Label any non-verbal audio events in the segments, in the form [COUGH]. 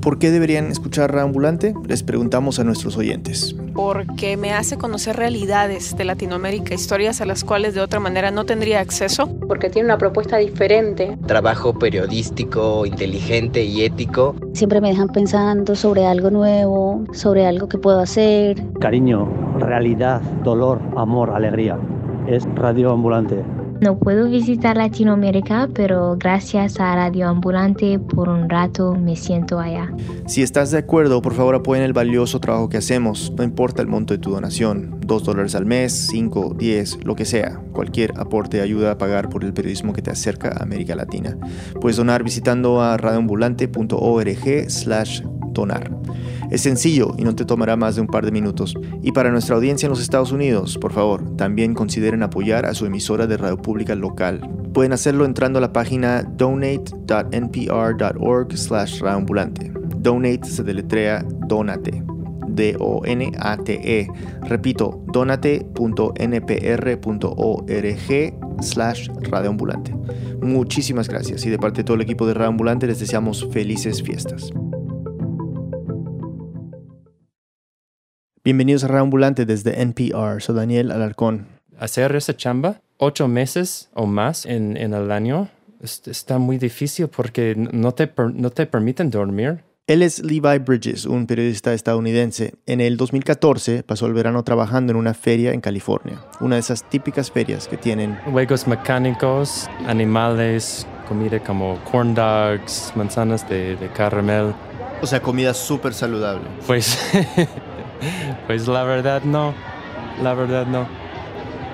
¿Por qué deberían escuchar Ambulante? Les preguntamos a nuestros oyentes. Porque me hace conocer realidades de Latinoamérica, historias a las cuales de otra manera no tendría acceso. Porque tiene una propuesta diferente. Trabajo periodístico, inteligente y ético. Siempre me dejan pensando sobre algo nuevo, sobre algo que puedo hacer. Cariño, realidad, dolor, amor, alegría. Es Radio Ambulante. No puedo visitar Latinoamérica, pero gracias a Radio Ambulante por un rato me siento allá. Si estás de acuerdo, por favor apoyen el valioso trabajo que hacemos. No importa el monto de tu donación, 2 dólares al mes, 5, 10, lo que sea. Cualquier aporte ayuda a pagar por el periodismo que te acerca a América Latina. Puedes donar visitando a radioambulante.org slash donar. Es sencillo y no te tomará más de un par de minutos. Y para nuestra audiencia en los Estados Unidos, por favor, también consideren apoyar a su emisora de radio pública local. Pueden hacerlo entrando a la página donate.npr.org slash radioambulante. Donate se deletrea donate. D-O-N-A-T-E. Repito, donate.npr.org slash radioambulante. Muchísimas gracias y de parte de todo el equipo de Radioambulante les deseamos felices fiestas. Bienvenidos a Ambulante desde NPR. Soy Daniel Alarcón. Hacer esa chamba ocho meses o más en, en el año está muy difícil porque no te, no te permiten dormir. Él es Levi Bridges, un periodista estadounidense. En el 2014 pasó el verano trabajando en una feria en California, una de esas típicas ferias que tienen juegos mecánicos, animales, comida como corn dogs, manzanas de, de caramel. O sea, comida súper saludable. Pues [LAUGHS] Pues la verdad no, la verdad no.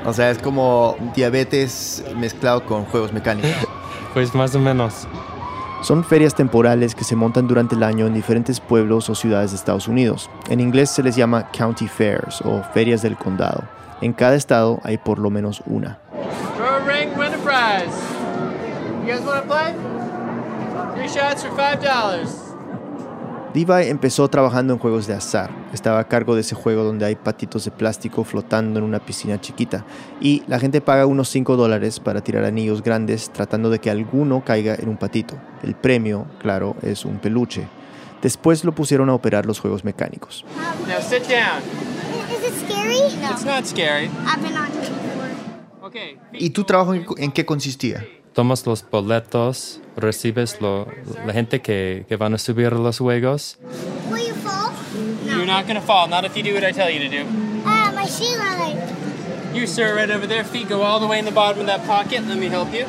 O sea, es como diabetes mezclado con juegos mecánicos. [LAUGHS] pues más o menos. Son ferias temporales que se montan durante el año en diferentes pueblos o ciudades de Estados Unidos. En inglés se les llama county fairs o ferias del condado. En cada estado hay por lo menos una. Levi empezó trabajando en juegos de azar. Estaba a cargo de ese juego donde hay patitos de plástico flotando en una piscina chiquita y la gente paga unos 5 dólares para tirar anillos grandes tratando de que alguno caiga en un patito. El premio, claro, es un peluche. Después lo pusieron a operar los juegos mecánicos. ¿Y tu trabajo en qué consistía? Tomas los boletos, recibes lo, la gente que, que van a subir los juegos. Will you fall? No. You're not going to fall, not if you do what I tell you to do. Ah, my shoe. You, sir, right over there. Feet go all the way in the bottom of that pocket. Let me help you.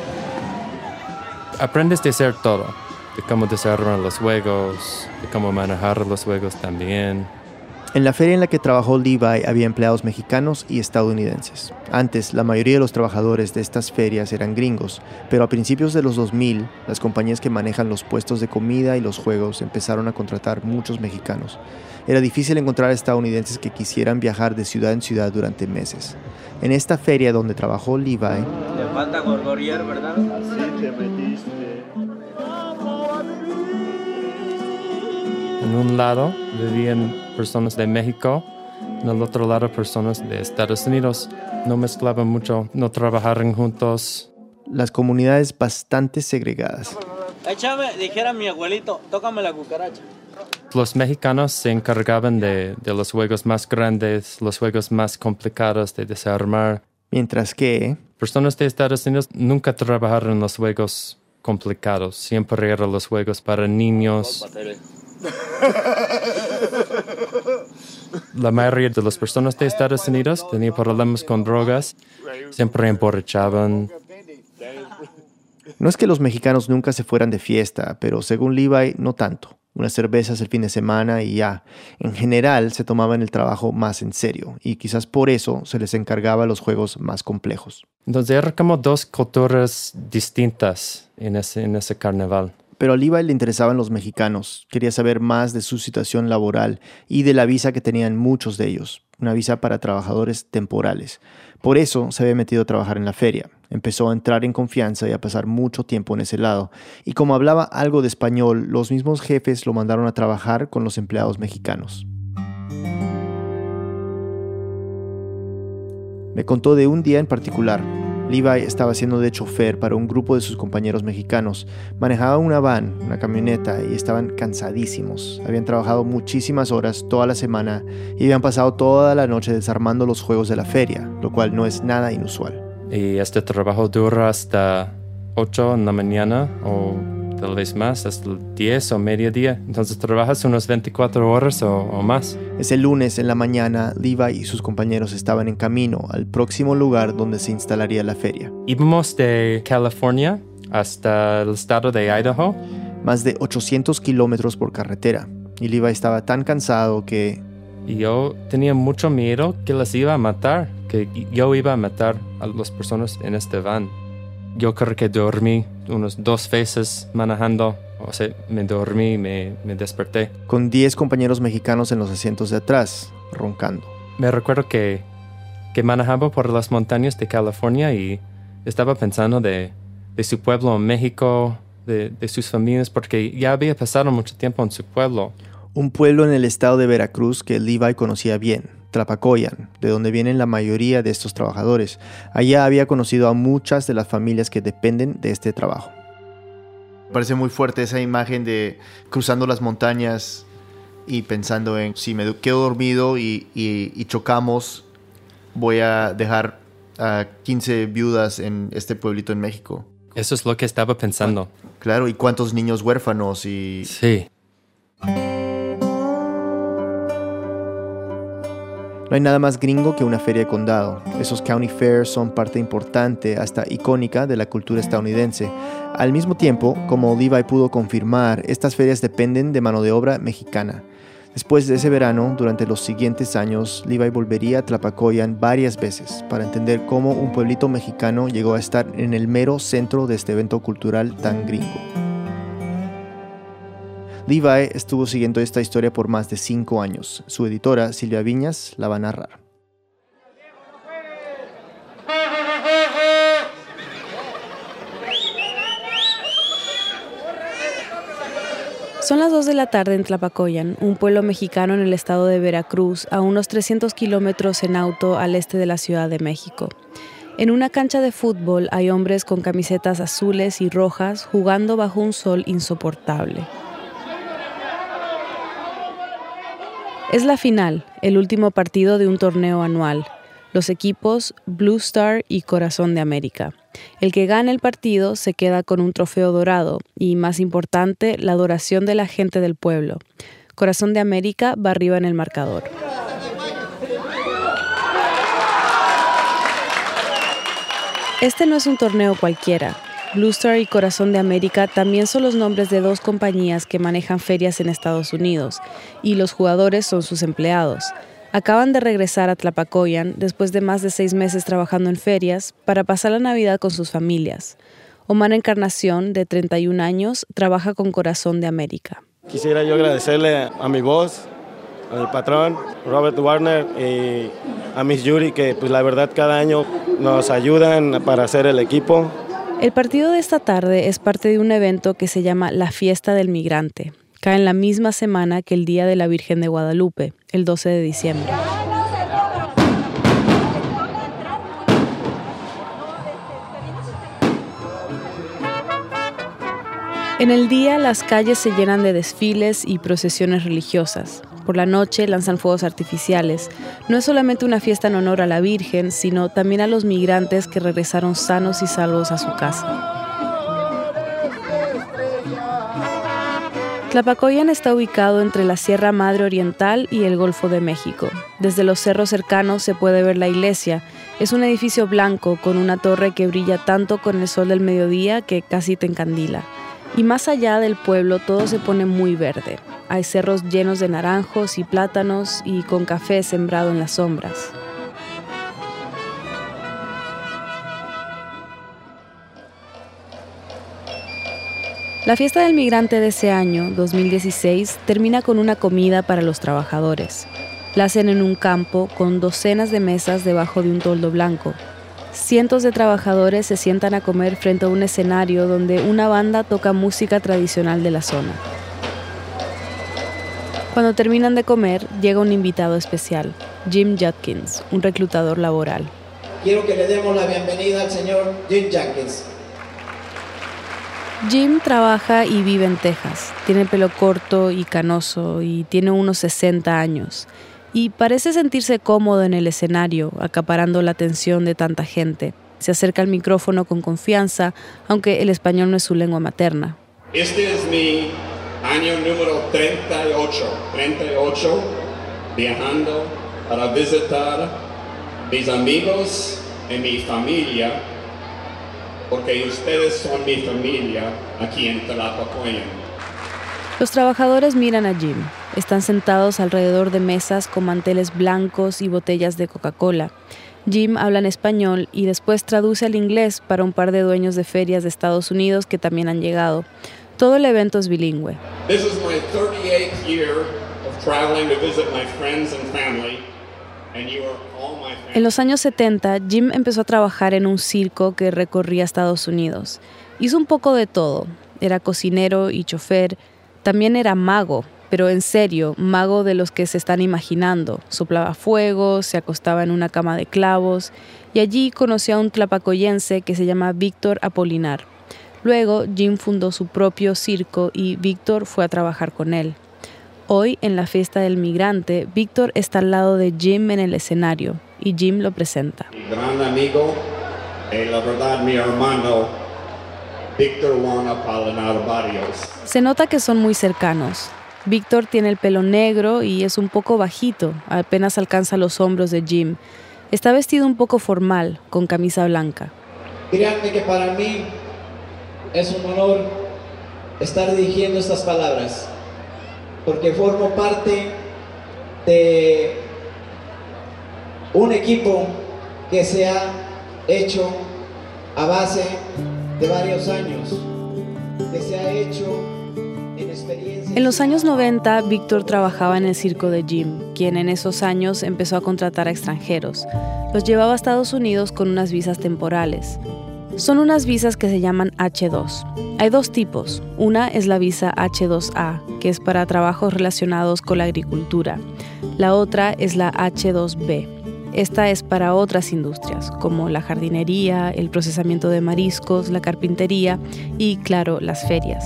Aprendes de hacer todo, de cómo desarrollar los juegos, de cómo manejar los juegos también. En la feria en la que trabajó Levi había empleados mexicanos y estadounidenses. Antes, la mayoría de los trabajadores de estas ferias eran gringos, pero a principios de los 2000, las compañías que manejan los puestos de comida y los juegos empezaron a contratar muchos mexicanos. Era difícil encontrar estadounidenses que quisieran viajar de ciudad en ciudad durante meses. En esta feria donde trabajó Levi... Te falta ¿verdad? Sí, te metiste. En un lado vivían personas de México, en el otro lado personas de Estados Unidos. No mezclaban mucho, no trabajaron juntos. Las comunidades bastante segregadas. Échame, dijera mi abuelito, tócame la cucaracha. Los mexicanos se encargaban de, de los juegos más grandes, los juegos más complicados de desarmar. Mientras que... Personas de Estados Unidos nunca trabajaron en los juegos complicados, siempre eran los juegos para niños. [LAUGHS] La mayoría de las personas de Estados Unidos tenían problemas con drogas, siempre emborrachaban. No es que los mexicanos nunca se fueran de fiesta, pero según Levi, no tanto. Unas cervezas el fin de semana y ya. En general se tomaban el trabajo más en serio y quizás por eso se les encargaba los juegos más complejos. Entonces eran como dos culturas distintas en ese, en ese carnaval. Pero a Levi le interesaban los mexicanos, quería saber más de su situación laboral y de la visa que tenían muchos de ellos, una visa para trabajadores temporales. Por eso se había metido a trabajar en la feria. Empezó a entrar en confianza y a pasar mucho tiempo en ese lado. Y como hablaba algo de español, los mismos jefes lo mandaron a trabajar con los empleados mexicanos. Me contó de un día en particular. Levi estaba haciendo de chofer para un grupo de sus compañeros mexicanos. Manejaba una van, una camioneta, y estaban cansadísimos. Habían trabajado muchísimas horas toda la semana y habían pasado toda la noche desarmando los juegos de la feria, lo cual no es nada inusual. Y este trabajo dura hasta 8 en la mañana o tal vez más, hasta 10 o mediodía. Entonces trabajas unas 24 horas o, o, más. Ese lunes en la mañana, Levi y sus compañeros estaban en camino al próximo lugar donde se instalaría la feria. Íbamos de California hasta el estado de Idaho. Más de 800 kilómetros por carretera. Y Levi estaba tan cansado que... Y yo tenía mucho miedo que las iba a matar, que yo iba a matar a las personas en este van. Yo creo que dormí unos dos veces manejando. O sea, me dormí, me, me desperté. Con 10 compañeros mexicanos en los asientos de atrás, roncando. Me recuerdo que, que manejaba por las montañas de California y estaba pensando de, de su pueblo en México, de, de sus familias, porque ya había pasado mucho tiempo en su pueblo. Un pueblo en el estado de Veracruz que Levi conocía bien, Tlapacoyan, de donde vienen la mayoría de estos trabajadores. Allá había conocido a muchas de las familias que dependen de este trabajo. Parece muy fuerte esa imagen de cruzando las montañas y pensando en si me quedo dormido y, y, y chocamos, voy a dejar a 15 viudas en este pueblito en México. Eso es lo que estaba pensando. Claro, y cuántos niños huérfanos y... Sí. No hay nada más gringo que una feria de condado. Esos county fairs son parte importante, hasta icónica, de la cultura estadounidense. Al mismo tiempo, como Levi pudo confirmar, estas ferias dependen de mano de obra mexicana. Después de ese verano, durante los siguientes años, Levi volvería a Tlapacoyan varias veces para entender cómo un pueblito mexicano llegó a estar en el mero centro de este evento cultural tan gringo. Levi estuvo siguiendo esta historia por más de cinco años. Su editora, Silvia Viñas, la va a narrar. Son las 2 de la tarde en Tlapacoyan, un pueblo mexicano en el estado de Veracruz, a unos 300 kilómetros en auto al este de la Ciudad de México. En una cancha de fútbol hay hombres con camisetas azules y rojas jugando bajo un sol insoportable. Es la final, el último partido de un torneo anual. Los equipos Blue Star y Corazón de América. El que gane el partido se queda con un trofeo dorado y, más importante, la adoración de la gente del pueblo. Corazón de América va arriba en el marcador. Este no es un torneo cualquiera. Blue Star y Corazón de América también son los nombres de dos compañías que manejan ferias en Estados Unidos, y los jugadores son sus empleados. Acaban de regresar a Tlapacoyan después de más de seis meses trabajando en ferias para pasar la Navidad con sus familias. Omar Encarnación, de 31 años, trabaja con Corazón de América. Quisiera yo agradecerle a mi voz, a mi patrón, Robert Warner, y a Miss Yuri, que pues la verdad cada año nos ayudan para hacer el equipo. El partido de esta tarde es parte de un evento que se llama La Fiesta del Migrante. Cae en la misma semana que el Día de la Virgen de Guadalupe, el 12 de diciembre. En el día las calles se llenan de desfiles y procesiones religiosas. Por la noche lanzan fuegos artificiales. No es solamente una fiesta en honor a la Virgen, sino también a los migrantes que regresaron sanos y salvos a su casa. Tlapacoyan está ubicado entre la Sierra Madre Oriental y el Golfo de México. Desde los cerros cercanos se puede ver la iglesia. Es un edificio blanco con una torre que brilla tanto con el sol del mediodía que casi te encandila. Y más allá del pueblo todo se pone muy verde. Hay cerros llenos de naranjos y plátanos y con café sembrado en las sombras. La fiesta del migrante de ese año, 2016, termina con una comida para los trabajadores. La hacen en un campo con docenas de mesas debajo de un toldo blanco. Cientos de trabajadores se sientan a comer frente a un escenario donde una banda toca música tradicional de la zona. Cuando terminan de comer, llega un invitado especial, Jim Judkins, un reclutador laboral. quiero que le demos la bienvenida al señor Jim Jenkins. Jim trabaja y vive en Texas. Tiene el pelo corto y canoso y tiene unos 60 años. Y parece sentirse cómodo en el escenario, acaparando la atención de tanta gente. Se acerca al micrófono con confianza, aunque el español no es su lengua materna. Este es mi año número 38, 38, viajando para visitar mis amigos y mi familia, porque ustedes son mi familia aquí en Tlapacoyan. Los trabajadores miran a Jim. Están sentados alrededor de mesas con manteles blancos y botellas de Coca-Cola. Jim habla en español y después traduce al inglés para un par de dueños de ferias de Estados Unidos que también han llegado. Todo el evento es bilingüe. En los años 70, Jim empezó a trabajar en un circo que recorría Estados Unidos. Hizo un poco de todo. Era cocinero y chofer. También era mago, pero en serio, mago de los que se están imaginando. Soplaba fuego, se acostaba en una cama de clavos y allí conoció a un tlapacoyense que se llama Víctor Apolinar. Luego, Jim fundó su propio circo y Víctor fue a trabajar con él. Hoy, en la fiesta del migrante, Víctor está al lado de Jim en el escenario y Jim lo presenta. Mi gran amigo, y la verdad mi hermano, Víctor Juan Apolinar Barrios. Se nota que son muy cercanos. Víctor tiene el pelo negro y es un poco bajito, apenas alcanza los hombros de Jim. Está vestido un poco formal, con camisa blanca. Créanme que para mí es un honor estar dirigiendo estas palabras, porque formo parte de un equipo que se ha hecho a base de varios años, que se ha hecho en experiencia. En los años 90, Víctor trabajaba en el circo de Jim, quien en esos años empezó a contratar a extranjeros. Los llevaba a Estados Unidos con unas visas temporales. Son unas visas que se llaman H2. Hay dos tipos. Una es la visa H2A, que es para trabajos relacionados con la agricultura. La otra es la H2B. Esta es para otras industrias, como la jardinería, el procesamiento de mariscos, la carpintería y, claro, las ferias.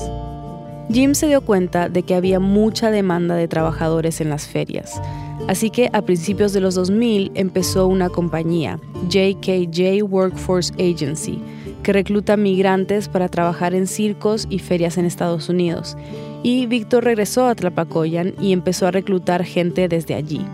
Jim se dio cuenta de que había mucha demanda de trabajadores en las ferias. Así que a principios de los 2000 empezó una compañía, JKJ Workforce Agency, que recluta migrantes para trabajar en circos y ferias en Estados Unidos. Y Víctor regresó a Tlapacoyan y empezó a reclutar gente desde allí.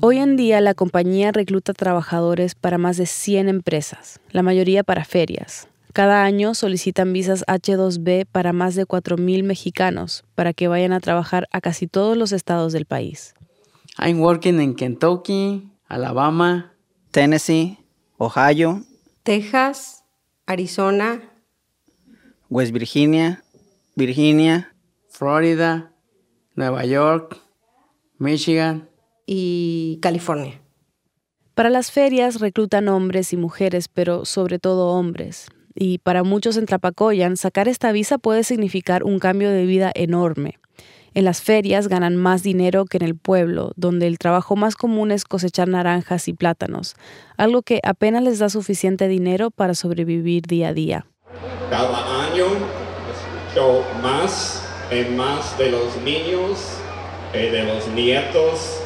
Hoy en día la compañía recluta trabajadores para más de 100 empresas, la mayoría para ferias. Cada año solicitan visas H2B para más de 4.000 mexicanos para que vayan a trabajar a casi todos los estados del país. I'm working in Kentucky, Alabama, Tennessee, Ohio, Texas, Arizona, West Virginia, Virginia, Florida, Nueva York, Michigan y California. Para las ferias reclutan hombres y mujeres, pero sobre todo hombres. Y para muchos en Tlapacoyan, sacar esta visa puede significar un cambio de vida enorme. En las ferias ganan más dinero que en el pueblo, donde el trabajo más común es cosechar naranjas y plátanos, algo que apenas les da suficiente dinero para sobrevivir día a día. Cada año escucho más y más de los niños y de los nietos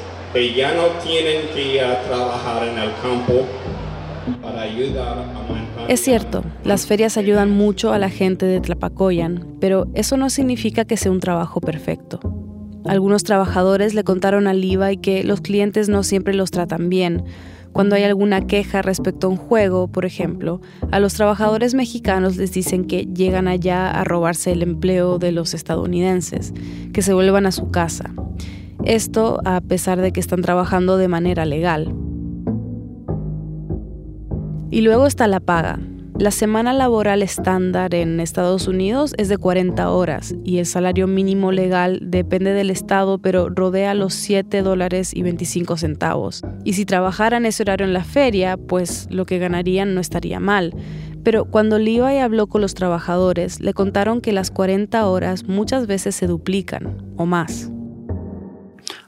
Es cierto, las ferias ayudan mucho a la gente de Tlapacoyan, pero eso no significa que sea un trabajo perfecto. Algunos trabajadores le contaron a Levi que los clientes no siempre los tratan bien. Cuando hay alguna queja respecto a un juego, por ejemplo, a los trabajadores mexicanos les dicen que llegan allá a robarse el empleo de los estadounidenses, que se vuelvan a su casa. Esto a pesar de que están trabajando de manera legal. Y luego está la paga. La semana laboral estándar en Estados Unidos es de 40 horas y el salario mínimo legal depende del estado, pero rodea los 7 dólares y 25 centavos. Y si trabajaran ese horario en la feria, pues lo que ganarían no estaría mal. Pero cuando Levi habló con los trabajadores, le contaron que las 40 horas muchas veces se duplican o más.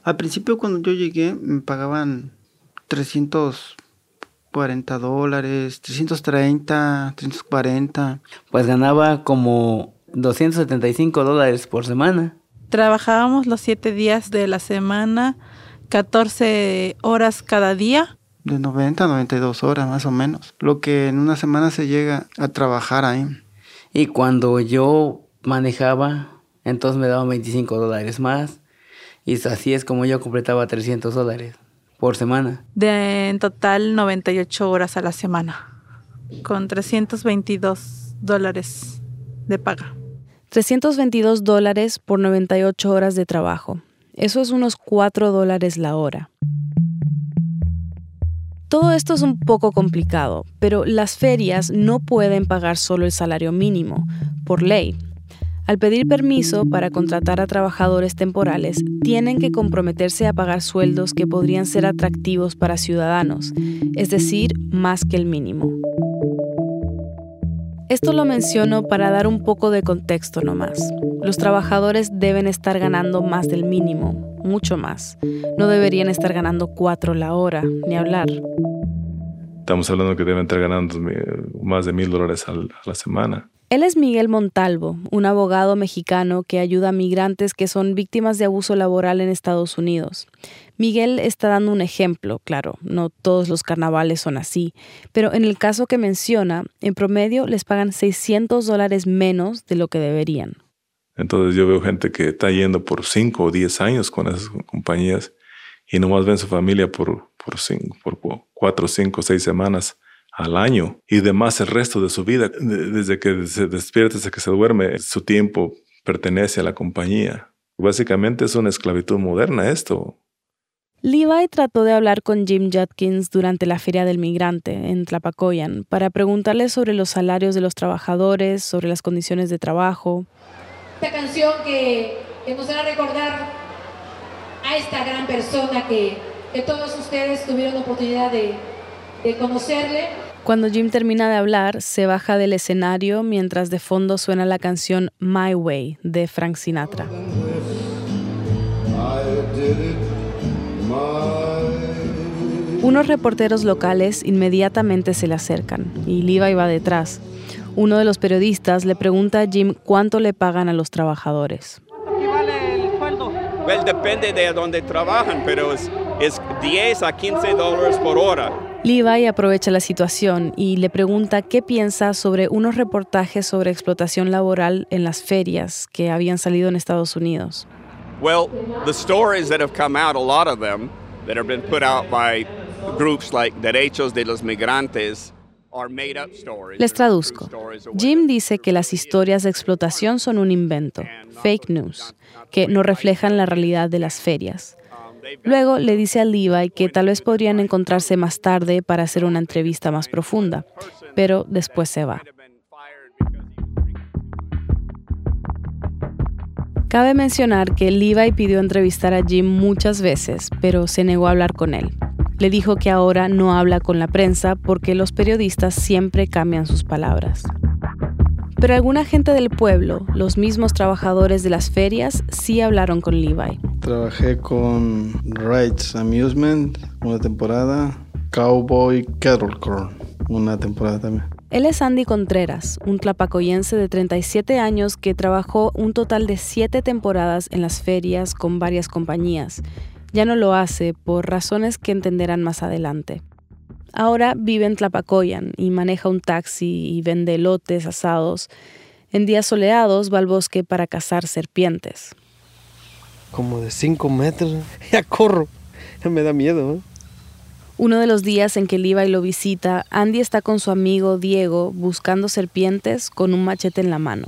Al principio cuando yo llegué me pagaban 300 40 dólares, 330, 340. Pues ganaba como 275 dólares por semana. Trabajábamos los siete días de la semana, 14 horas cada día. De 90 a 92 horas más o menos. Lo que en una semana se llega a trabajar ahí. Y cuando yo manejaba, entonces me daban 25 dólares más. Y así es como yo completaba 300 dólares por semana. De en total 98 horas a la semana, con 322 dólares de paga. 322 dólares por 98 horas de trabajo. Eso es unos 4 dólares la hora. Todo esto es un poco complicado, pero las ferias no pueden pagar solo el salario mínimo, por ley. Al pedir permiso para contratar a trabajadores temporales, tienen que comprometerse a pagar sueldos que podrían ser atractivos para ciudadanos, es decir, más que el mínimo. Esto lo menciono para dar un poco de contexto nomás. Los trabajadores deben estar ganando más del mínimo, mucho más. No deberían estar ganando cuatro la hora, ni hablar. Estamos hablando que deben estar ganando más de mil dólares a la semana. Él es Miguel Montalvo, un abogado mexicano que ayuda a migrantes que son víctimas de abuso laboral en Estados Unidos. Miguel está dando un ejemplo, claro, no todos los carnavales son así, pero en el caso que menciona, en promedio les pagan 600 dólares menos de lo que deberían. Entonces yo veo gente que está yendo por 5 o 10 años con esas compañías y nomás ven su familia por, cinco, por 4, 5, 6 semanas al año y demás el resto de su vida. Desde que se despierta hasta que se duerme, su tiempo pertenece a la compañía. Básicamente es una esclavitud moderna esto. Levi trató de hablar con Jim Judkins durante la Feria del Migrante en Tlapacoyan para preguntarle sobre los salarios de los trabajadores, sobre las condiciones de trabajo. Esta canción que, nos hará recordar a esta gran persona que, que todos ustedes tuvieron oportunidad de, de conocerle. Cuando Jim termina de hablar, se baja del escenario mientras de fondo suena la canción My Way de Frank Sinatra. Unos reporteros locales inmediatamente se le acercan y Levi va detrás. Uno de los periodistas le pregunta a Jim cuánto le pagan a los trabajadores. ¿Qué vale el sueldo? Well, depende de dónde trabajan, pero es, es 10 a 15 dólares por hora. Levi aprovecha la situación y le pregunta qué piensa sobre unos reportajes sobre explotación laboral en las ferias que habían salido en Estados Unidos. Well, the stories that have come out, a lot of them, that have been put out by groups like Derechos de los Migrantes. Les traduzco. Jim dice que las historias de explotación son un invento, fake news, que no reflejan la realidad de las ferias. Luego le dice a Levi que tal vez podrían encontrarse más tarde para hacer una entrevista más profunda, pero después se va. Cabe mencionar que Levi pidió entrevistar a Jim muchas veces, pero se negó a hablar con él. Le dijo que ahora no habla con la prensa porque los periodistas siempre cambian sus palabras. Pero alguna gente del pueblo, los mismos trabajadores de las ferias, sí hablaron con Levi. Trabajé con Rights Amusement una temporada, Cowboy Kettlecorn una temporada también. Él es Andy Contreras, un tlapacoyense de 37 años que trabajó un total de 7 temporadas en las ferias con varias compañías. Ya no lo hace por razones que entenderán más adelante. Ahora vive en Tlapacoyan y maneja un taxi y vende lotes asados. En días soleados va al bosque para cazar serpientes. Como de 5 metros. [LAUGHS] Ya corro. Ya me da miedo. ¿eh? Uno de los días en que Levi lo visita, Andy está con su amigo Diego buscando serpientes con un machete en la mano.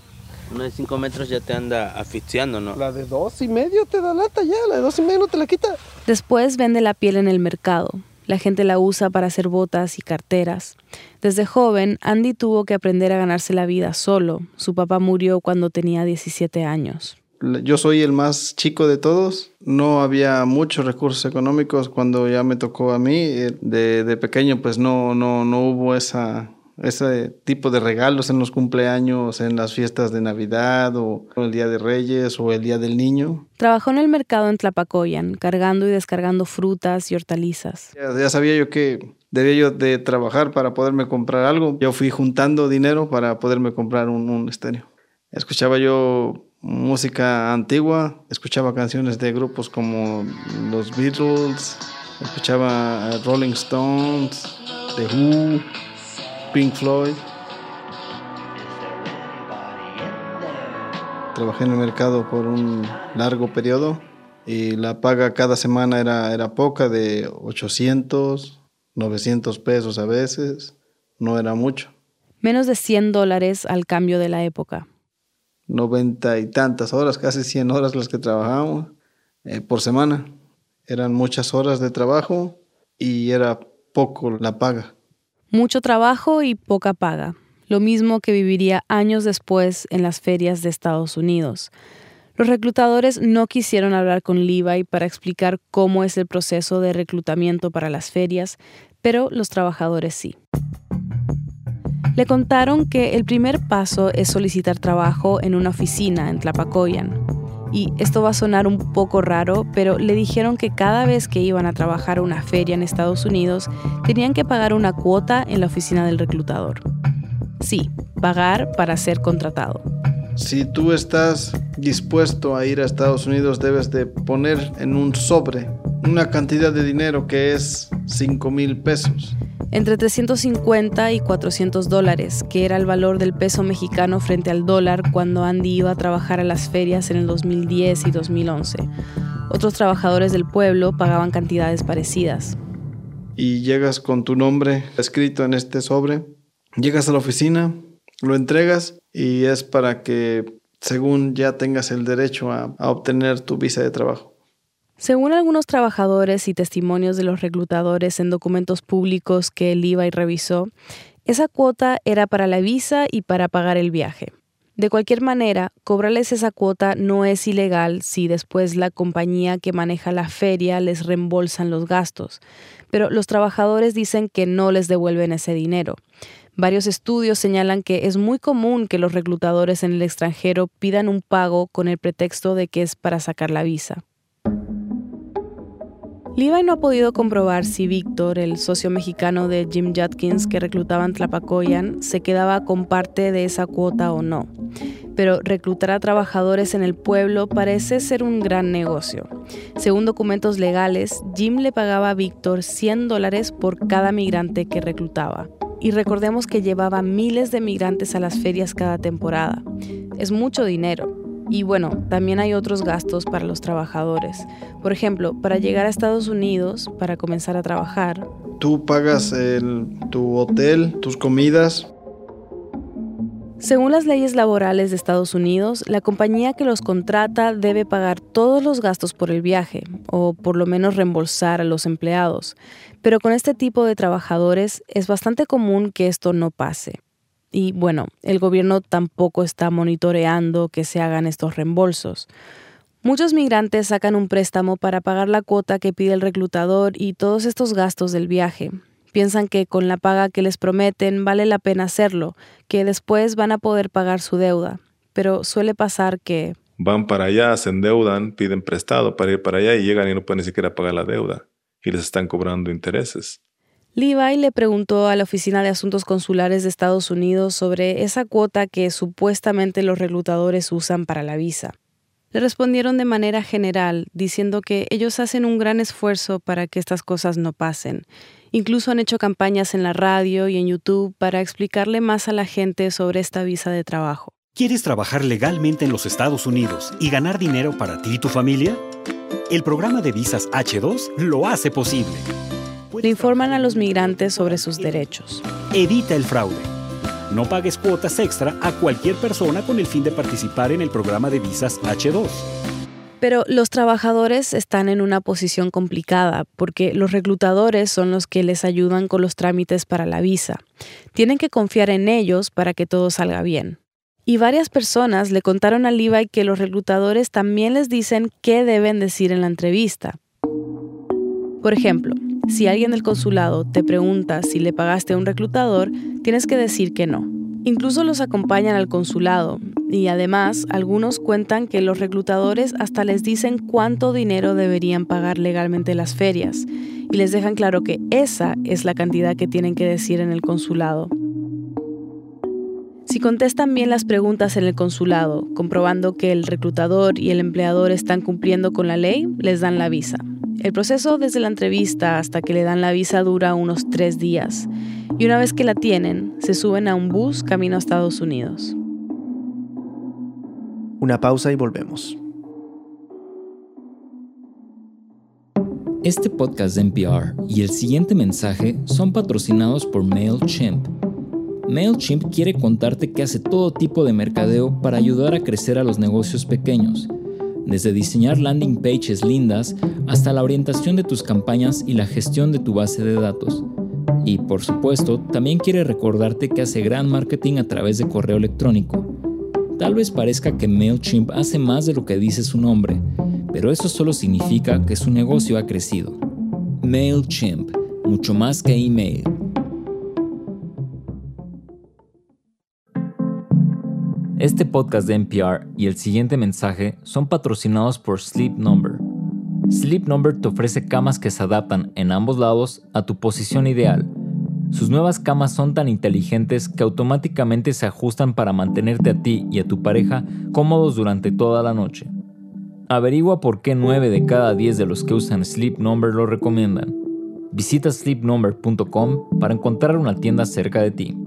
Una de 5 metros ya te anda asfixiando, ¿no? La de dos y medio te da lata ya, la de dos y medio no te la quita. Después vende la piel en el mercado. La gente la usa para hacer botas y carteras. Desde joven, Andy tuvo que aprender a ganarse la vida solo. Su papá murió cuando tenía 17 años. Yo soy el más chico de todos. No había muchos recursos económicos cuando ya me tocó a mí. Eh, de, pequeño, pues no, no, no hubo esa, ese tipo de regalos en los cumpleaños, en las fiestas de Navidad o el Día de Reyes o el Día del Niño. Trabajó en el mercado en Tlapacoyan, cargando y descargando frutas y hortalizas. Ya, sabía yo que debía yo de trabajar para poderme comprar algo. Yo fui juntando dinero para poderme comprar un, un estéreo. Escuchaba yo música antigua, escuchaba canciones de grupos como los Beatles, escuchaba Rolling Stones, The Who, Pink Floyd. Trabajé en el mercado por un largo periodo y la paga cada semana era, era poca, de 800, 900 pesos a veces, no era mucho. Menos de 100 dólares al cambio de la época. 90 y tantas horas, casi 100 horas las que trabajábamos eh, por semana. Eran muchas horas de trabajo y era poco la paga. Mucho trabajo y poca paga lo mismo que viviría años después en las ferias de Estados Unidos. Los reclutadores no quisieron hablar con Levi para explicar cómo es el proceso de reclutamiento para las ferias, pero los trabajadores sí. Le contaron que el primer paso es solicitar trabajo en una oficina en Tlapacoyan. Y esto va a sonar un poco raro, pero le dijeron que cada vez que iban a trabajar una feria en Estados Unidos, tenían que pagar una cuota en la oficina del reclutador. Sí, pagar para ser contratado. Si tú estás dispuesto a ir a Estados Unidos, debes de poner en un sobre una cantidad de dinero que es 5 mil pesos. Entre 350 y 400 dólares, que era el valor del peso mexicano frente al dólar cuando Andy iba a trabajar a las ferias en el 2010 y 2011. Otros trabajadores del pueblo pagaban cantidades parecidas. Y llegas con tu nombre escrito en este sobre Llegas a la oficina, lo entregas y es para que según ya tengas el derecho a, obtener tu visa de trabajo. Según algunos trabajadores y testimonios de los reclutadores en documentos públicos que él iba y revisó, esa cuota era para la visa y para pagar el viaje. De cualquier manera, cobrarles esa cuota no es ilegal si después la compañía que maneja la feria les reembolsan los gastos, pero los trabajadores dicen que no les devuelven ese dinero. Varios estudios señalan que es muy común que los reclutadores en el extranjero pidan un pago con el pretexto de que es para sacar la visa. Levi no ha podido comprobar si Víctor, el socio mexicano de Jim Judkins que reclutaba en Tlapacoyan, se quedaba con parte de esa cuota o no. Pero reclutar a trabajadores en el pueblo parece ser un gran negocio. Según documentos legales, Jim le pagaba a Víctor 100 dólares por cada migrante que reclutaba y recordemos que llevaba miles de migrantes a las ferias cada temporada. Es mucho dinero. Y bueno, también hay otros gastos para los trabajadores. Por ejemplo, para llegar a Estados Unidos, para comenzar a trabajar. Tú pagas tu hotel, tus comidas, según las leyes laborales de Estados Unidos, la compañía que los contrata debe pagar todos los gastos por el viaje, o por lo menos reembolsar a los empleados. Pero con este tipo de trabajadores es bastante común que esto no pase. Y bueno, el gobierno tampoco está monitoreando que se hagan estos reembolsos. Muchos migrantes sacan un préstamo para pagar la cuota que pide el reclutador y todos estos gastos del viaje, piensan que con la paga que les prometen vale la pena hacerlo, que después van a poder pagar su deuda. Pero suele pasar que... Van para allá, se endeudan, piden prestado para ir para allá y llegan y no pueden ni siquiera pagar la deuda y les están cobrando intereses. Levi le preguntó a la Oficina de Asuntos Consulares de Estados Unidos sobre esa cuota que supuestamente los reclutadores usan para la visa. Le respondieron de manera general, diciendo que ellos hacen un gran esfuerzo para que estas cosas no pasen Incluso han hecho campañas en la radio y en YouTube para explicarle más a la gente sobre esta visa de trabajo. ¿Quieres trabajar legalmente en los Estados Unidos y ganar dinero para ti y tu familia? El programa de visas H2 lo hace posible. Le informan a los migrantes sobre sus derechos. Evita el fraude. No pagues cuotas extra a cualquier persona con el fin de participar en el programa de visas H2. Pero los trabajadores están en una posición complicada porque los reclutadores son los que les ayudan con los trámites para la visa. Tienen que confiar en ellos para que todo salga bien. Y varias personas le contaron a Levi que los reclutadores también les dicen qué deben decir en la entrevista. Por ejemplo, si alguien del consulado te pregunta si le pagaste a un reclutador, tienes que decir que no. Incluso los acompañan al consulado y además algunos cuentan que los reclutadores hasta les dicen cuánto dinero deberían pagar legalmente las ferias y les dejan claro que esa es la cantidad que tienen que decir en el consulado. Si contestan bien las preguntas en el consulado, comprobando que el reclutador y el empleador están cumpliendo con la ley, les dan la visa. El proceso desde la entrevista hasta que le dan la visa dura unos tres días. Y una vez que la tienen, se suben a un bus camino a Estados Unidos. Una pausa y volvemos. Este podcast de NPR y el siguiente mensaje son patrocinados por MailChimp. MailChimp quiere contarte que hace todo tipo de mercadeo para ayudar a crecer a los negocios pequeños, desde diseñar landing pages lindas hasta la orientación de tus campañas y la gestión de tu base de datos. Y por supuesto, también quiere recordarte que hace gran marketing a través de correo electrónico. Tal vez parezca que MailChimp hace más de lo que dice su nombre, pero eso solo significa que su negocio ha crecido. MailChimp, mucho más que email. Este podcast de NPR y el siguiente mensaje son patrocinados por Sleep Number. Sleep Number te ofrece camas que se adaptan en ambos lados a tu posición ideal. Sus nuevas camas son tan inteligentes que automáticamente se ajustan para mantenerte a ti y a tu pareja cómodos durante toda la noche. Averigua por qué 9 de cada 10 de los que usan Sleep Number lo recomiendan. Visita sleepnumber.com para encontrar una tienda cerca de ti.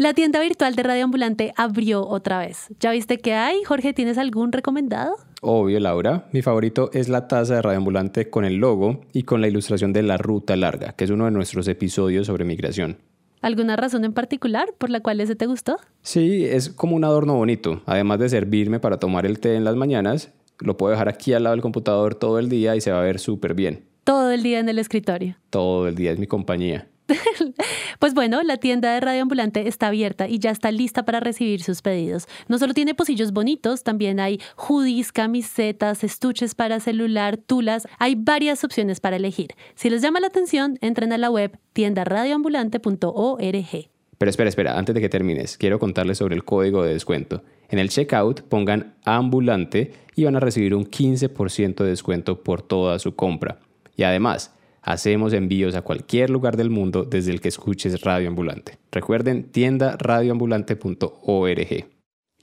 La tienda virtual de Radio Ambulante abrió otra vez. ¿Ya viste qué hay? Jorge, ¿tienes algún recomendado? Obvio, Laura. Mi favorito es la taza de Radio Ambulante con el logo y con la ilustración de la ruta larga, que es uno de nuestros episodios sobre migración. ¿Alguna razón en particular por la cual ese te gustó? Sí, es como un adorno bonito. Además de servirme para tomar el té en las mañanas, lo puedo dejar aquí al lado del computador todo el día y se va a ver súper bien. Todo el día en el escritorio. Todo el día es mi compañía. [LAUGHS] pues bueno, la tienda de Radio Ambulante está abierta y ya está lista para recibir sus pedidos. No solo tiene pocillos bonitos, también hay hoodies, camisetas, estuches para celular, tulas. Hay varias opciones para elegir. Si les llama la atención, entren a la web tiendaradioambulante.org. Pero espera, espera, antes de que termines, quiero contarles sobre el código de descuento. En el checkout pongan ambulante y van a recibir un 15% de descuento por toda su compra. Y además, Hacemos envíos a cualquier lugar del mundo desde el que escuches Radio Ambulante. Recuerden tiendaradioambulante.org.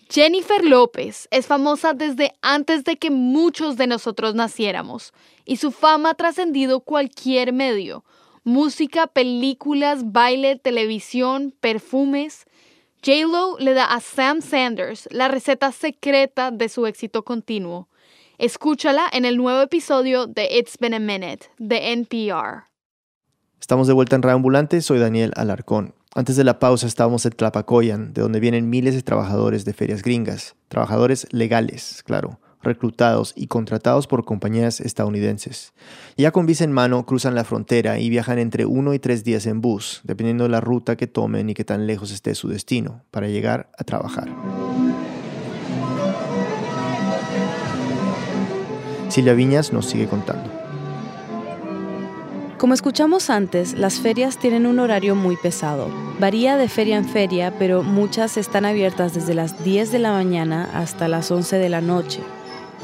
Jennifer López es famosa desde antes de que muchos de nosotros naciéramos y su fama ha trascendido cualquier medio. Música, películas, baile, televisión, perfumes. J-Lo le da a Sam Sanders la receta secreta de su éxito continuo Escúchala en el nuevo episodio de It's Been a Minute de NPR. Estamos de vuelta en Radio Ambulante, soy Daniel Alarcón. Antes de la pausa estábamos en Tlapacoyan, de donde vienen miles de trabajadores de ferias gringas, trabajadores legales, claro, reclutados y contratados por compañías estadounidenses. Ya con visa en mano cruzan la frontera y viajan entre uno y tres días en bus, dependiendo de la ruta que tomen y qué tan lejos esté su destino, para llegar a trabajar. Silvia Viñas nos sigue contando. Como escuchamos antes, las ferias tienen un horario muy pesado. Varía de feria en feria, pero muchas están abiertas desde las 10 de la mañana hasta las 11 de la noche.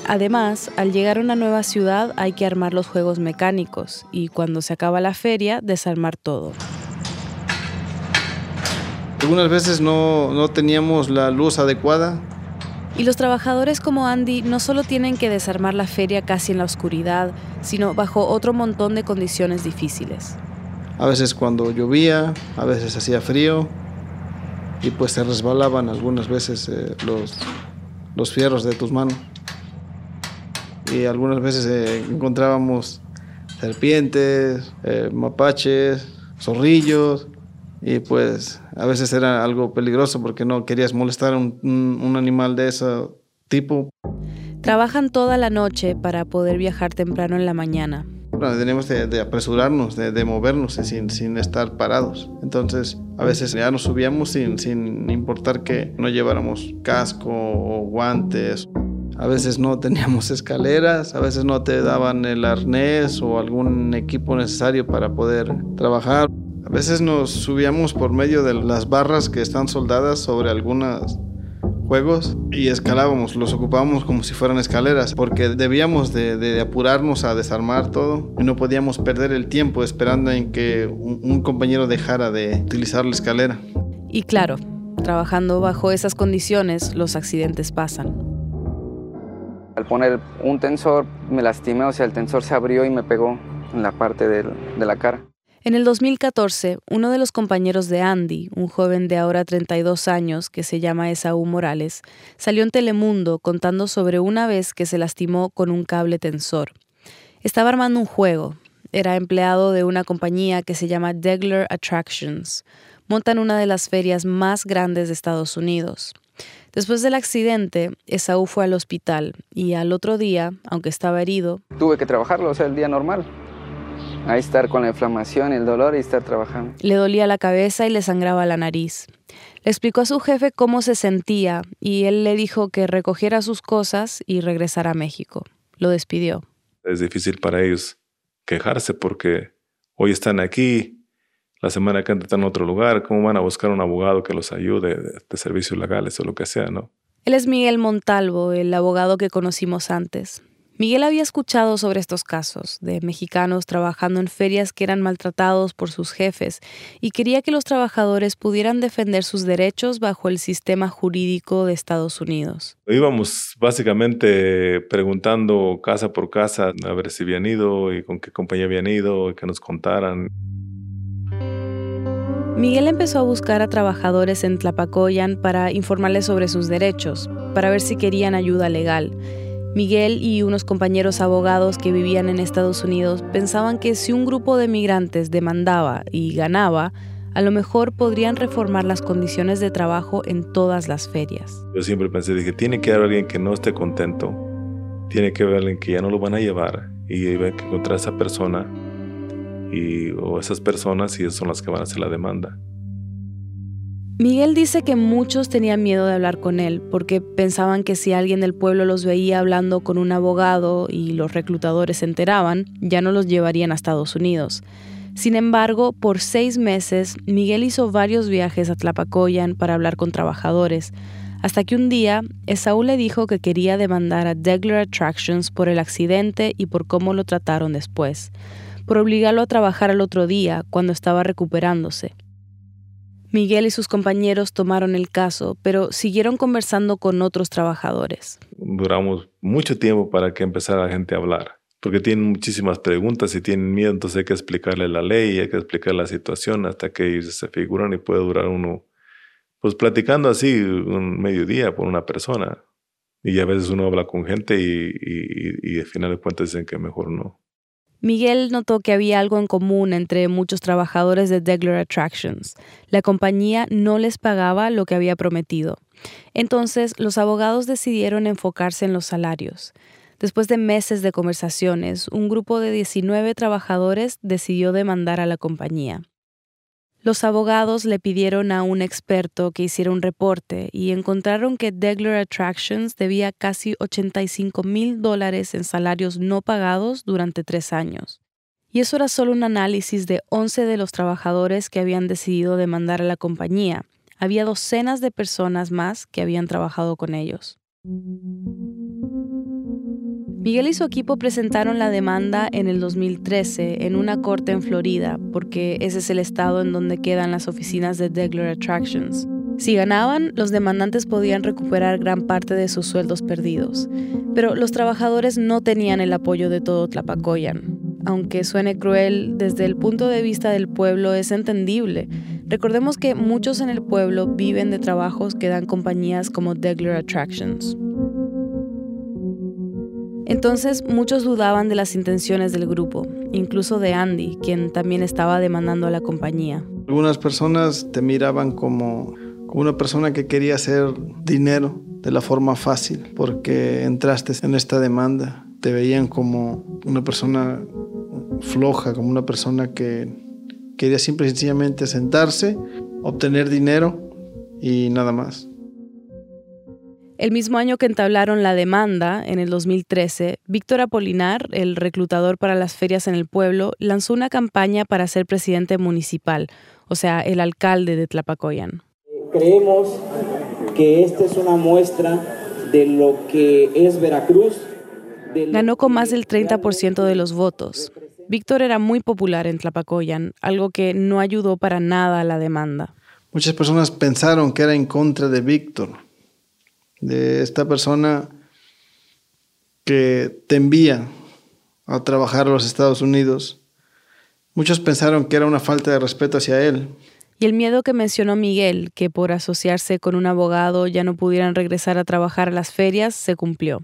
Además, al llegar a una nueva ciudad hay que armar los juegos mecánicos y cuando se acaba la feria, desarmar todo. Algunas veces no, no teníamos la luz adecuada, y los trabajadores como Andy no solo tienen que desarmar la feria casi en la oscuridad, sino bajo otro montón de condiciones difíciles. A veces cuando llovía, a veces hacía frío y pues se resbalaban algunas veces eh, los, los fierros de tus manos. Y algunas veces eh, encontrábamos serpientes, eh, mapaches, zorrillos, y pues a veces era algo peligroso porque no querías molestar a un, un, animal de ese tipo. Trabajan toda la noche para poder viajar temprano en la mañana. Bueno, tenemos de, apresurarnos, de, de movernos sin, sin, estar parados. Entonces, a veces ya nos subíamos sin, sin importar que no lleváramos casco o guantes. A veces no teníamos [LAUGHS] escaleras, a veces no te daban el arnés o algún equipo necesario para poder trabajar. A veces nos subíamos por medio de las barras que están soldadas sobre algunas juegos y escalábamos, los ocupábamos como si fueran escaleras, porque debíamos de, apurarnos a desarmar todo y no podíamos perder el tiempo esperando en que un compañero dejara de utilizar la escalera. Y claro, trabajando bajo esas condiciones, los accidentes pasan. Al poner un tensor me lastimé, o sea, el tensor se abrió y me pegó en la parte de la cara. En el 2014, uno de los compañeros de Andy, un joven de ahora 32 años que se llama Esaú Morales, salió en Telemundo contando sobre una vez que se lastimó con un cable tensor. Estaba armando un juego. Era empleado de una compañía que se llama Degler Attractions. Montan una de las ferias más grandes de Estados Unidos. Después del accidente, Esaú fue al hospital y al otro día, aunque estaba herido, tuve que trabajarlo, o sea, el día normal ahí estar con la inflamación y el dolor y estar trabajando. Le dolía la cabeza y le sangraba la nariz. Le explicó a su jefe cómo se sentía y él le dijo que recogiera sus cosas y regresara a México. Lo despidió. Es difícil para ellos quejarse porque hoy están aquí, la semana que entra están en otro lugar, ¿cómo van a buscar un abogado que los ayude de, de servicios legales o lo que sea, no? Él es Miguel Montalvo, el abogado que conocimos antes. Miguel había escuchado sobre estos casos de mexicanos trabajando en ferias que eran maltratados por sus jefes y quería que los trabajadores pudieran defender sus derechos bajo el sistema jurídico de Estados Unidos. Íbamos básicamente preguntando casa por casa a ver si habían ido y con qué compañía habían ido y que nos contaran. Miguel empezó a buscar a trabajadores en Tlapacoyan para informarles sobre sus derechos, para ver si querían ayuda legal. Miguel y unos compañeros abogados que vivían en Estados Unidos pensaban que si un grupo de migrantes demandaba y ganaba, a lo mejor podrían reformar las condiciones de trabajo en todas las ferias. Yo siempre pensé, dije, tiene que haber alguien que no esté contento, tiene que haber alguien que ya no lo van a llevar y hay que encontrar a esa persona y, o esas personas y esas son las que van a hacer la demanda. Miguel dice que muchos tenían miedo de hablar con él porque pensaban que si alguien del pueblo los veía hablando con un abogado y los reclutadores se enteraban, ya no los llevarían a Estados Unidos. Sin embargo, por seis meses, Miguel hizo varios viajes a Tlapacoyan para hablar con trabajadores, hasta que un día Esaú le dijo que quería demandar a Degler Attractions por el accidente y por cómo lo trataron después, por obligarlo a trabajar al otro día cuando estaba recuperándose. Miguel y sus compañeros tomaron el caso, pero siguieron conversando con otros trabajadores. Duramos mucho tiempo para que empezara la gente a hablar, porque tienen muchísimas preguntas y tienen miedo, entonces hay que explicarle la ley, hay que explicar la situación hasta que ellos se figuran y puede durar uno, pues platicando así un mediodía por una persona. Y a veces uno habla con gente y, y, y al final de cuentas dicen que mejor no. Miguel notó que había algo en común entre muchos trabajadores de Degler Attractions. La compañía no les pagaba lo que había prometido. Entonces, los abogados decidieron enfocarse en los salarios. Después de meses de conversaciones, un grupo de 19 trabajadores decidió demandar a la compañía. Los abogados le pidieron a un experto que hiciera un reporte y encontraron que Degler Attractions debía casi 85 mil dólares en salarios no pagados durante tres años. Y eso era solo un análisis de 11 de los trabajadores que habían decidido demandar a la compañía. Había docenas de personas más que habían trabajado con ellos. Miguel y su equipo presentaron la demanda en el 2013 en una corte en Florida, porque ese es el estado en donde quedan las oficinas de Degler Attractions. Si ganaban, los demandantes podían recuperar gran parte de sus sueldos perdidos, pero los trabajadores no tenían el apoyo de todo Tlapacoyan. Aunque suene cruel, desde el punto de vista del pueblo es entendible. Recordemos que muchos en el pueblo viven de trabajos que dan compañías como Degler Attractions. Entonces muchos dudaban de las intenciones del grupo, incluso de Andy, quien también estaba demandando a la compañía. Algunas personas te miraban como, una persona que quería hacer dinero de la forma fácil, porque entraste en esta demanda. Te veían como una persona floja, como una persona que quería simple y sencillamente sentarse, obtener dinero y nada más. El mismo año que entablaron la demanda, en el 2013, Víctor Apolinar, el reclutador para las ferias en el pueblo, lanzó una campaña para ser presidente municipal, o sea, el alcalde de Tlapacoyan. Creemos que esta es una muestra de lo que es Veracruz. Ganó con más del 30% de los votos. Víctor era muy popular en Tlapacoyan, algo que no ayudó para nada a la demanda. Muchas personas pensaron que era en contra de Víctor, de esta persona que te envía a trabajar a los Estados Unidos. Muchos pensaron que era una falta de respeto hacia él. Y el miedo que mencionó Miguel, que por asociarse con un abogado ya no pudieran regresar a trabajar a las ferias, se cumplió.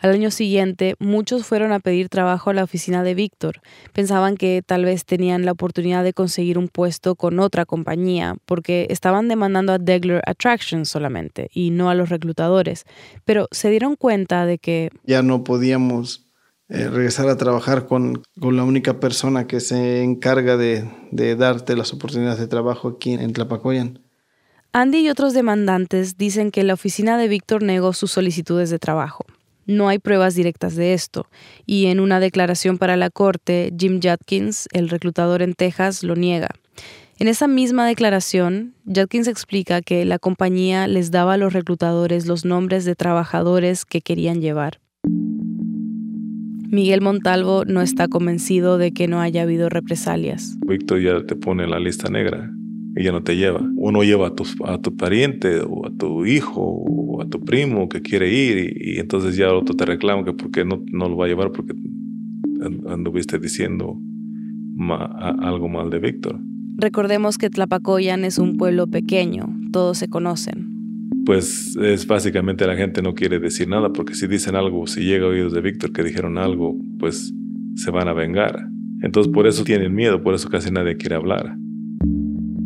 Al año siguiente, muchos fueron a pedir trabajo a la oficina de Víctor. Pensaban que tal vez tenían la oportunidad de conseguir un puesto con otra compañía, porque estaban demandando a Degler Attractions solamente y no a los reclutadores. Pero se dieron cuenta de que... Ya no podíamos eh, regresar a trabajar con, la única persona que se encarga de, de darte las oportunidades de trabajo aquí en Tlapacoyan. Andy y otros demandantes dicen que la oficina de Víctor negó sus solicitudes de trabajo. No hay pruebas directas de esto, y en una declaración para la corte, Jim Judkins, el reclutador en Texas, lo niega. En esa misma declaración, Judkins explica que la compañía les daba a los reclutadores los nombres de trabajadores que querían llevar. Miguel Montalvo no está convencido de que no haya habido represalias. Víctor ya te pone la lista negra ella no te lleva. Uno lleva a tu, a tu pariente o a tu hijo o a tu primo que quiere ir y, entonces ya otro te reclama que porque no, no lo va a llevar porque anduviste diciendo algo mal de Víctor. Recordemos que Tlapacoyan es un pueblo pequeño, todos se conocen. Pues es básicamente la gente no quiere decir nada porque si dicen algo, si llega a oídos de Víctor que dijeron algo, pues se van a vengar. Entonces por eso tienen miedo, por eso casi nadie quiere hablar.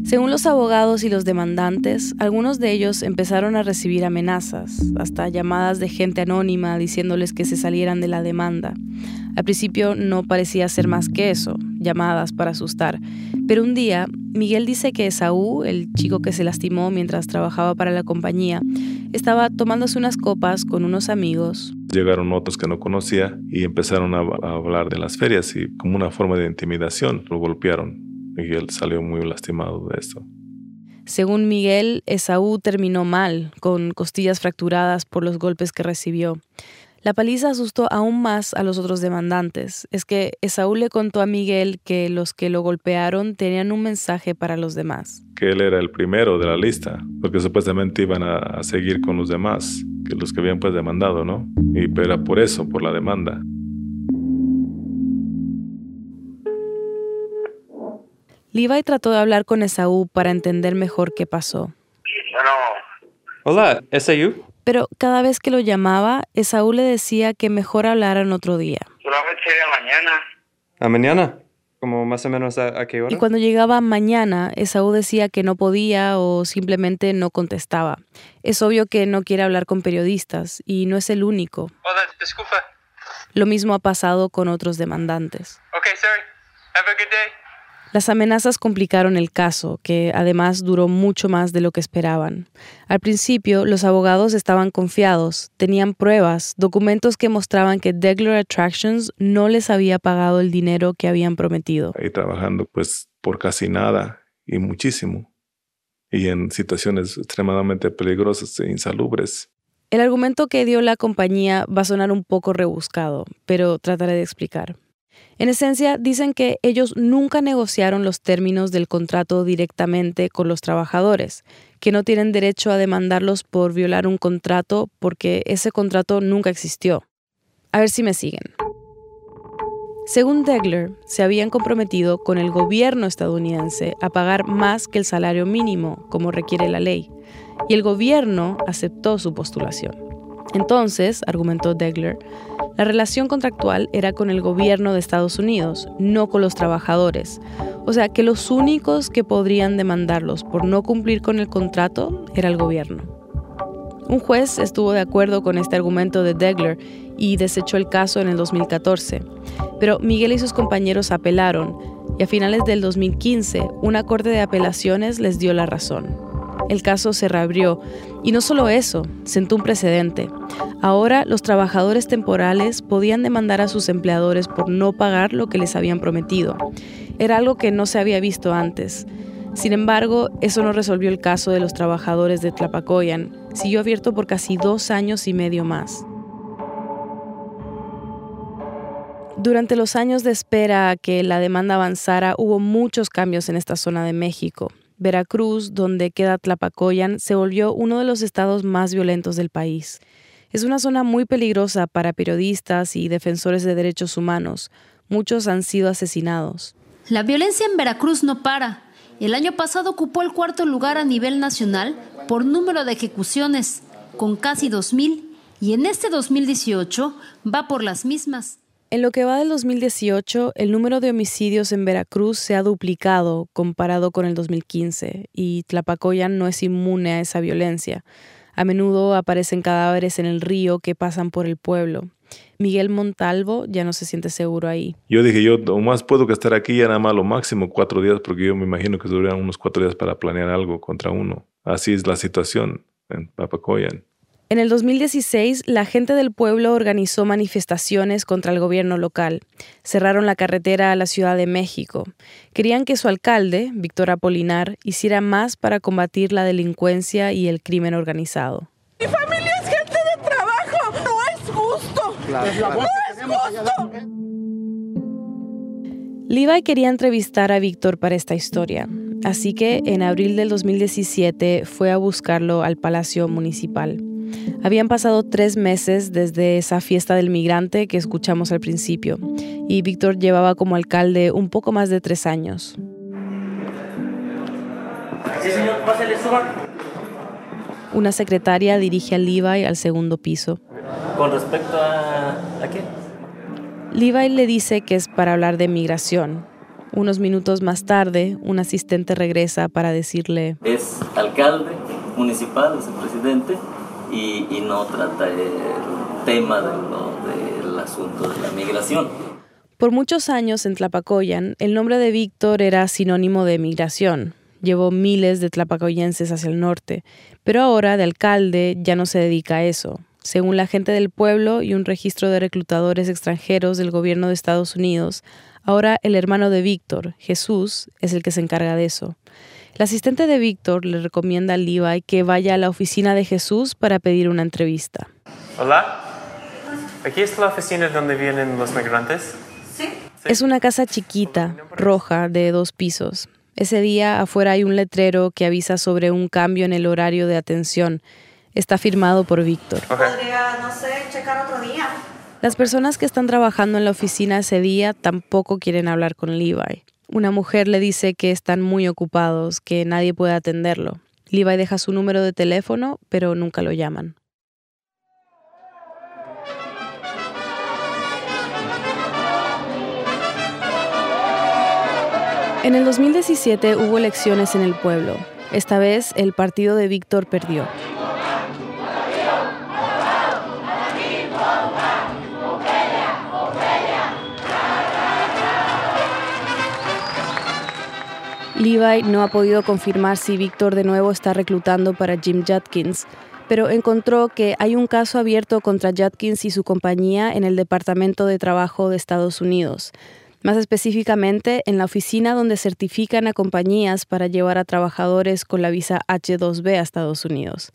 Según los abogados y los demandantes, algunos de ellos empezaron a recibir amenazas, hasta llamadas de gente anónima diciéndoles que se salieran de la demanda. Al principio no parecía ser más que eso, llamadas para asustar. Pero un día, Miguel dice que Esaú, el chico que se lastimó mientras trabajaba para la compañía, estaba tomándose unas copas con unos amigos. Llegaron otros que no conocía y empezaron a, hablar de las ferias y como una forma de intimidación lo golpearon Miguel salió muy lastimado de esto. Según Miguel, Esaú terminó mal, con costillas fracturadas por los golpes que recibió. La paliza asustó aún más a los otros demandantes. Es que Esaú le contó a Miguel que los que lo golpearon tenían un mensaje para los demás. Que él era el primero de la lista, porque supuestamente iban a, seguir con los demás, que los que habían pues demandado, ¿no? Y era por eso, por la demanda. Levi trató de hablar con Esaú para entender mejor qué pasó. Hola, ¿Esaú? Pero cada vez que lo llamaba, Esaú le decía que mejor hablaran otro día. Solamente mañana. ¿A mañana? ¿Como más o menos a, qué hora? Y cuando llegaba mañana, Esaú decía que no podía o simplemente no contestaba. Es obvio que no quiere hablar con periodistas y no es el único. Hola, disculpa. Lo mismo ha pasado con otros demandantes. Okay, sorry. Have a good day. Las amenazas complicaron el caso, que además duró mucho más de lo que esperaban. Al principio, los abogados estaban confiados, tenían pruebas, documentos que mostraban que Degler Attractions no les había pagado el dinero que habían prometido. Ahí trabajando pues por casi nada y muchísimo, y en situaciones extremadamente peligrosas e insalubres. El argumento que dio la compañía va a sonar un poco rebuscado, pero trataré de explicar. En esencia, dicen que ellos nunca negociaron los términos del contrato directamente con los trabajadores, que no tienen derecho a demandarlos por violar un contrato porque ese contrato nunca existió. A ver si me siguen. Según Degler, se habían comprometido con el gobierno estadounidense a pagar más que el salario mínimo, como requiere la ley, y el gobierno aceptó su postulación. Entonces, argumentó Degler, la relación contractual era con el gobierno de Estados Unidos, no con los trabajadores. O sea que los únicos que podrían demandarlos por no cumplir con el contrato era el gobierno. Un juez estuvo de acuerdo con este argumento de Degler y desechó el caso en el 2014. Pero Miguel y sus compañeros apelaron y a finales del 2015 una corte de apelaciones les dio la razón el caso se reabrió. Y no solo eso, sentó un precedente. Ahora los trabajadores temporales podían demandar a sus empleadores por no pagar lo que les habían prometido. Era algo que no se había visto antes. Sin embargo, eso no resolvió el caso de los trabajadores de Tlapacoyan. Siguió abierto por casi dos años y medio más. Durante los años de espera a que la demanda avanzara, hubo muchos cambios en esta zona de México. Veracruz, donde queda Tlapacoyan, se volvió uno de los estados más violentos del país. Es una zona muy peligrosa para periodistas y defensores de derechos humanos. Muchos han sido asesinados. La violencia en Veracruz no para. El año pasado ocupó el cuarto lugar a nivel nacional por número de ejecuciones, con casi 2.000, y en este 2018 va por las mismas. En lo que va del 2018, el número de homicidios en Veracruz se ha duplicado comparado con el 2015 y Tlapacoyan no es inmune a esa violencia. A menudo aparecen cadáveres en el río que pasan por el pueblo. Miguel Montalvo ya no se siente seguro ahí. Yo dije, yo más puedo que estar aquí ya nada más lo máximo cuatro días, porque yo me imagino que duran unos cuatro días para planear algo contra uno. Así es la situación en Tlapacoyan. En el 2016, la gente del pueblo organizó manifestaciones contra el gobierno local. Cerraron la carretera a la Ciudad de México. Querían que su alcalde, Víctor Apolinar, hiciera más para combatir la delincuencia y el crimen organizado. Mi familia es gente de trabajo. No es justo. no es justo. Levi quería entrevistar a Víctor para esta historia, así que en abril del 2017 fue a buscarlo al Palacio Municipal. Habían pasado tres meses desde esa fiesta del migrante que escuchamos al principio, y Víctor llevaba como alcalde un poco más de tres años. Una secretaria dirige a Levi al segundo piso. ¿Con respecto a, a qué? Levi le dice que es para hablar de migración. Unos minutos más tarde, un asistente regresa para decirle... Es alcalde municipal, es el presidente, y, no trata el tema del asunto de la migración. Por muchos años en Tlapacoyan, el nombre de Víctor era sinónimo de migración. Llevó miles de tlapacoyenses hacia el norte, pero ahora de alcalde ya no se dedica a eso. Según la gente del pueblo y un registro de reclutadores extranjeros del gobierno de Estados Unidos, ahora el hermano de Víctor, Jesús, es el que se encarga de eso. El asistente de Víctor le recomienda a Levi que vaya a la oficina de Jesús para pedir una entrevista. Hola, ¿aquí es la oficina donde vienen los migrantes? Sí. Es una casa chiquita, roja, de dos pisos. Ese día afuera hay un letrero que avisa sobre un cambio en el horario de atención. Está firmado por Víctor. Podría, no sé, checar otro día. Las personas que están trabajando en la oficina ese día tampoco quieren hablar con Levi. Una mujer le dice que están muy ocupados, que nadie puede atenderlo. Levi deja su número de teléfono, pero nunca lo llaman. En el 2017 hubo elecciones en el pueblo. Esta vez el partido de Víctor perdió. Levi no ha podido confirmar si Víctor de nuevo está reclutando para Jim Judkins, pero encontró que hay un caso abierto contra Judkins y su compañía en el Departamento de Trabajo de Estados Unidos, más específicamente en la oficina donde certifican a compañías para llevar a trabajadores con la visa H2B a Estados Unidos.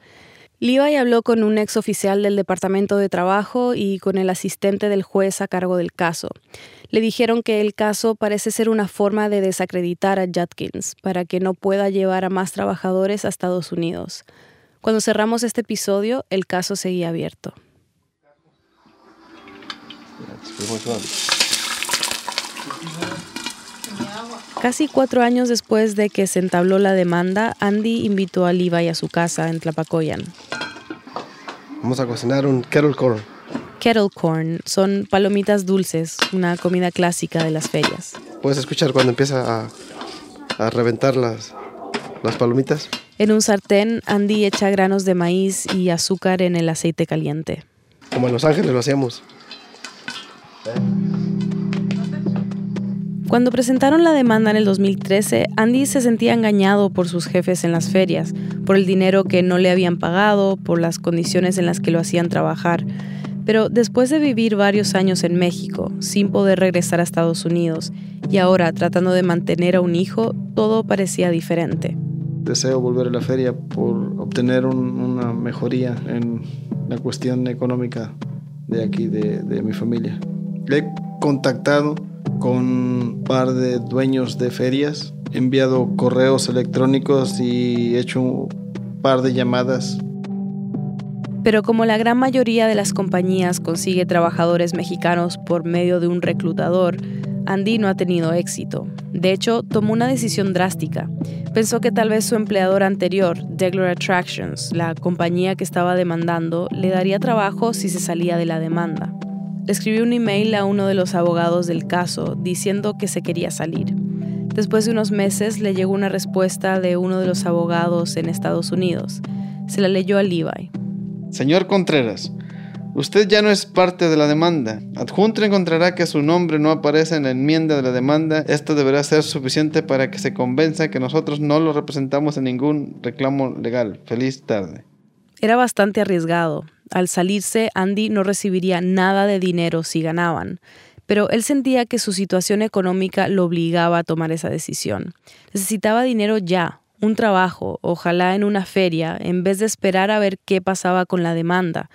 Levi habló con un ex oficial del Departamento de Trabajo y con el asistente del juez a cargo del caso. Le dijeron que el caso parece ser una forma de desacreditar a Judkins para que no pueda llevar a más trabajadores a Estados Unidos. Cuando cerramos este episodio, el caso seguía abierto. Casi cuatro años después de que se entabló la demanda, Andy invitó a Levi a su casa en Tlapacoyan. Vamos a cocinar un kettle corn. Kettle corn son palomitas dulces, una comida clásica de las ferias. Puedes escuchar cuando empieza a, a reventar las, las palomitas. En un sartén, Andy echa granos de maíz y azúcar en el aceite caliente. Como en Los Ángeles lo hacíamos. Cuando presentaron la demanda en el 2013, Andy se sentía engañado por sus jefes en las ferias, por el dinero que no le habían pagado, por las condiciones en las que lo hacían trabajar. Pero después de vivir varios años en México, sin poder regresar a Estados Unidos, y ahora tratando de mantener a un hijo, todo parecía diferente. Deseo volver a la feria por obtener una mejoría en la cuestión económica de aquí, de, mi familia. He contactado con un par de dueños de ferias, he enviado correos electrónicos y he hecho un par de llamadas pero como la gran mayoría de las compañías consigue trabajadores mexicanos por medio de un reclutador, Andy no ha tenido éxito. De hecho, tomó una decisión drástica. Pensó que tal vez su empleador anterior, Degler Attractions, la compañía que estaba demandando, le daría trabajo si se salía de la demanda. Le escribió un email a uno de los abogados del caso diciendo que se quería salir. Después de unos meses le llegó una respuesta de uno de los abogados en Estados Unidos. Se la leyó a Levi. Señor Contreras, usted ya no es parte de la demanda. Adjunto encontrará que su nombre no aparece en la enmienda de la demanda. Esto deberá ser suficiente para que se convenza que nosotros no lo representamos en ningún reclamo legal. Feliz tarde. Era bastante arriesgado. Al salirse, Andy no recibiría nada de dinero si ganaban, pero él sentía que su situación económica lo obligaba a tomar esa decisión. Necesitaba dinero ya, un trabajo, ojalá en una feria, en vez de esperar a ver qué pasaba con la demanda.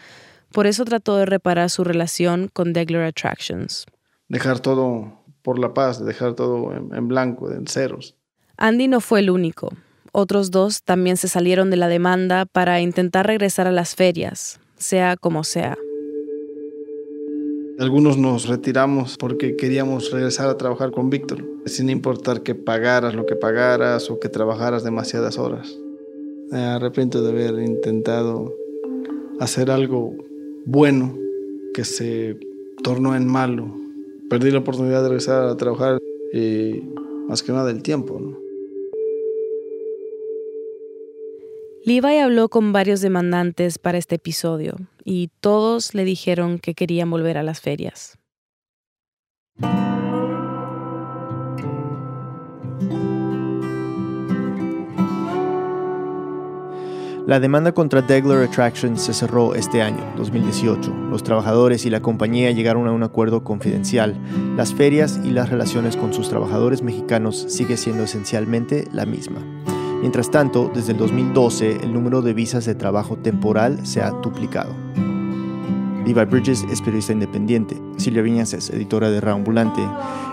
Por eso trató de reparar su relación con Degler Attractions. Dejar todo por la paz, dejar todo en, blanco, en ceros. Andy no fue el único. Otros dos también se salieron de la demanda para intentar regresar a las ferias, sea como sea. Algunos nos retiramos porque queríamos regresar a trabajar con Víctor, sin importar que pagaras lo que pagaras o que trabajaras demasiadas horas. Me arrepiento de haber intentado hacer algo bueno que se tornó en malo. Perdí la oportunidad de regresar a trabajar y más que nada el tiempo. ¿no? Levi habló con varios demandantes para este episodio y todos le dijeron que querían volver a las ferias. La demanda contra Degler Attractions se cerró este año, 2018. Los trabajadores y la compañía llegaron a un acuerdo confidencial. Las ferias y las relaciones con sus trabajadores mexicanos sigue siendo esencialmente la misma. Mientras tanto, desde el 2012, el número de visas de trabajo temporal se ha duplicado. Levi Bridges es periodista independiente. Silvia Viñas es editora de Raambulante.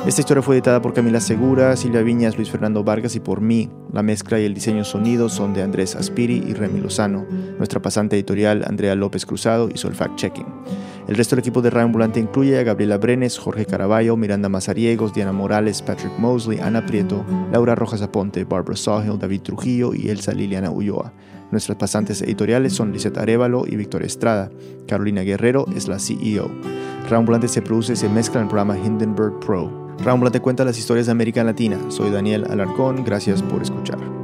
Esta historia fue editada por Camila Segura, Silvia Viñas, Luis Fernando Vargas y por mí. La mezcla y el diseño sonido son de Andrés Aspiri y Remy Lozano. Nuestra pasante editorial, Andrea López Cruzado, hizo el fact-checking. El resto del equipo de Raambulante incluye a Gabriela Brenes, Jorge Caraballo, Miranda Mazariegos, Diana Morales, Patrick Mosley, Ana Prieto, Laura Rojas Aponte, Barbara Sawhill, David Trujillo y Elsa Liliana Ulloa. Nuestras pasantes editoriales son Lisette Arevalo y Víctor Estrada. Carolina Guerrero es la CEO. Raambulante se produce y se mezcla en el programa Hindenburg Pro. Raambulante cuenta las historias de América Latina. Soy Daniel Alarcón. Gracias por escuchar.